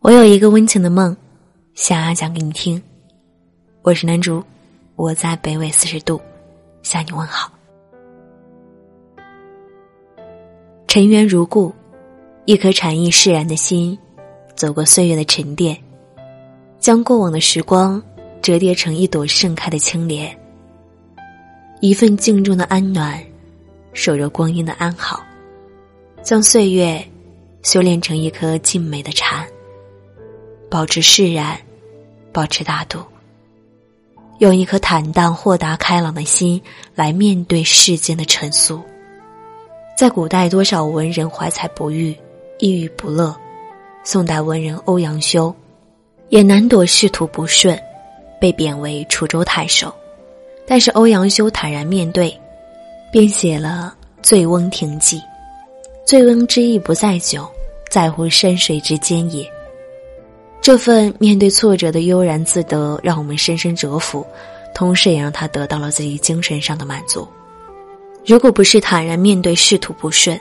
我有一个温情的梦，想要讲给你听。我是南竹，我在北纬四十度向你问好。尘缘如故，一颗禅意释然的心，走过岁月的沉淀，将过往的时光折叠成一朵盛开的青莲。一份静重的安暖，守着光阴的安好，将岁月修炼成一颗静美的禅。保持释然，保持大度，用一颗坦荡、豁达、开朗的心来面对世间的尘俗。在古代，多少文人怀才不遇、抑郁不乐；宋代文人欧阳修也难躲仕途不顺，被贬为楚州太守。但是欧阳修坦然面对，编写了《醉翁亭记》。醉翁之意不在酒，在乎山水之间也。这份面对挫折的悠然自得，让我们深深折服，同时也让他得到了自己精神上的满足。如果不是坦然面对仕途不顺，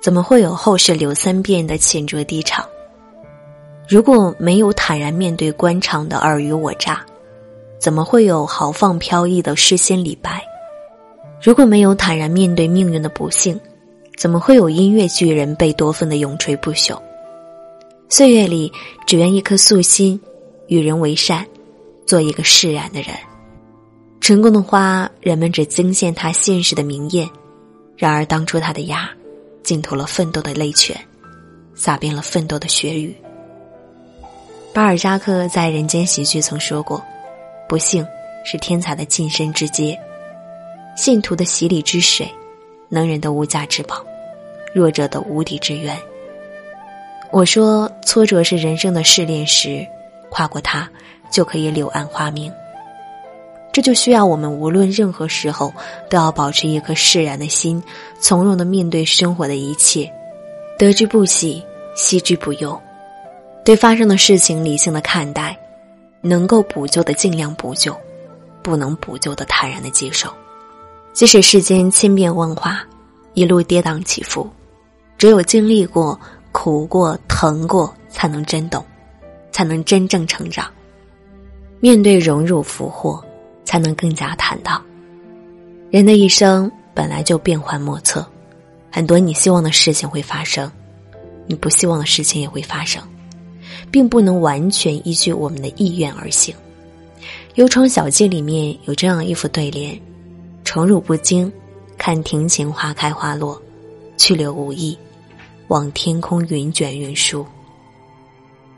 怎么会有后世柳三变的浅酌低唱？如果没有坦然面对官场的尔虞我诈，怎么会有豪放飘逸的诗仙李白？如果没有坦然面对命运的不幸，怎么会有音乐巨人贝多芬的永垂不朽？岁月里，只愿一颗素心，与人为善，做一个释然的人。成功的花，人们只惊羡它现实的明艳；然而，当初它的芽，浸透了奋斗的泪泉，洒遍了奋斗的血雨。巴尔扎克在《人间喜剧》曾说过：“不幸是天才的晋升之阶，信徒的洗礼之水，能人的无价之宝，弱者的无底之源。”我说，挫折是人生的试炼石，跨过它就可以柳暗花明。这就需要我们无论任何时候都要保持一颗释然的心，从容的面对生活的一切，得之不喜，惜之不忧。对发生的事情理性的看待，能够补救的尽量补救，不能补救的坦然的接受。即使世间千变万化，一路跌宕起伏，只有经历过。苦过、疼过，才能真懂，才能真正成长。面对荣辱福祸，才能更加坦荡。人的一生本来就变幻莫测，很多你希望的事情会发生，你不希望的事情也会发生，并不能完全依据我们的意愿而行。《幽窗小记》里面有这样一副对联：“宠辱不惊，看庭前花开花落，去留无意。”望天空云卷云舒。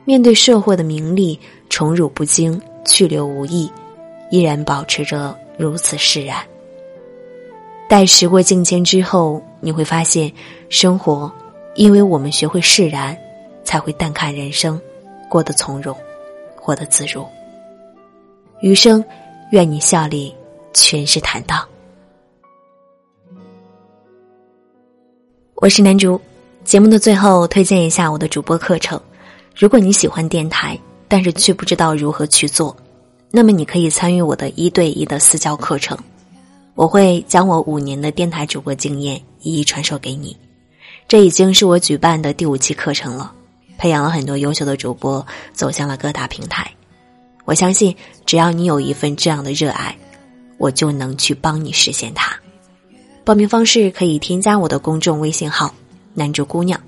面对社会的名利，宠辱不惊，去留无意，依然保持着如此释然。待时过境迁之后，你会发现，生活，因为我们学会释然，才会淡看人生，过得从容，活得自如。余生，愿你笑里全是坦荡。我是南竹。节目的最后，推荐一下我的主播课程。如果你喜欢电台，但是却不知道如何去做，那么你可以参与我的一对一的私教课程。我会将我五年的电台主播经验一一传授给你。这已经是我举办的第五期课程了，培养了很多优秀的主播，走向了各大平台。我相信，只要你有一份这样的热爱，我就能去帮你实现它。报名方式可以添加我的公众微信号。男主姑娘，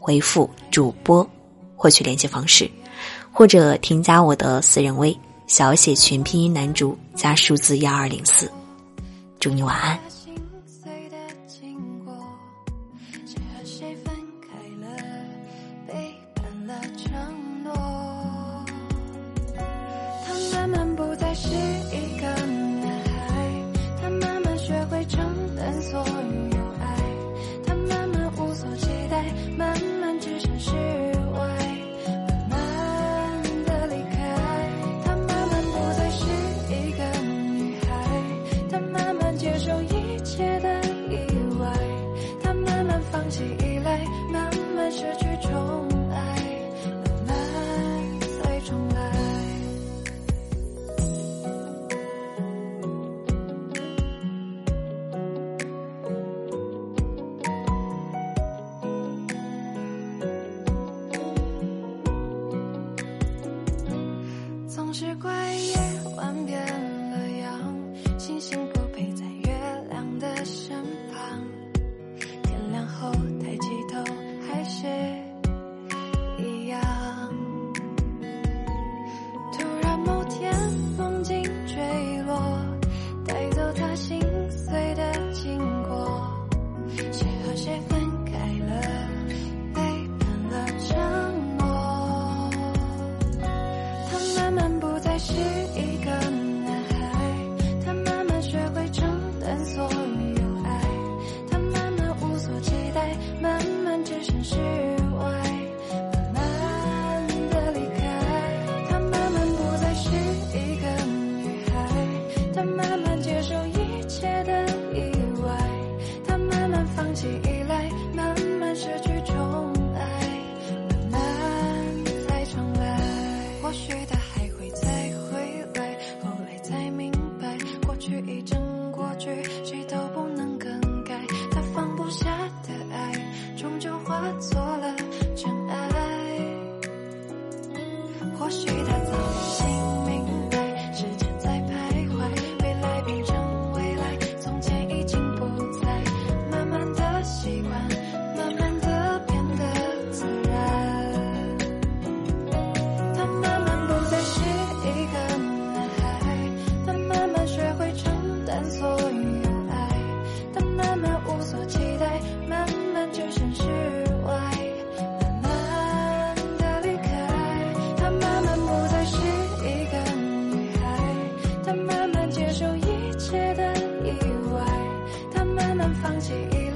回复主播获取联系方式，或者添加我的私人微小写全拼音男主加数字幺二零四，祝你晚安。总是怪异。化作。界的意外，他慢慢放弃。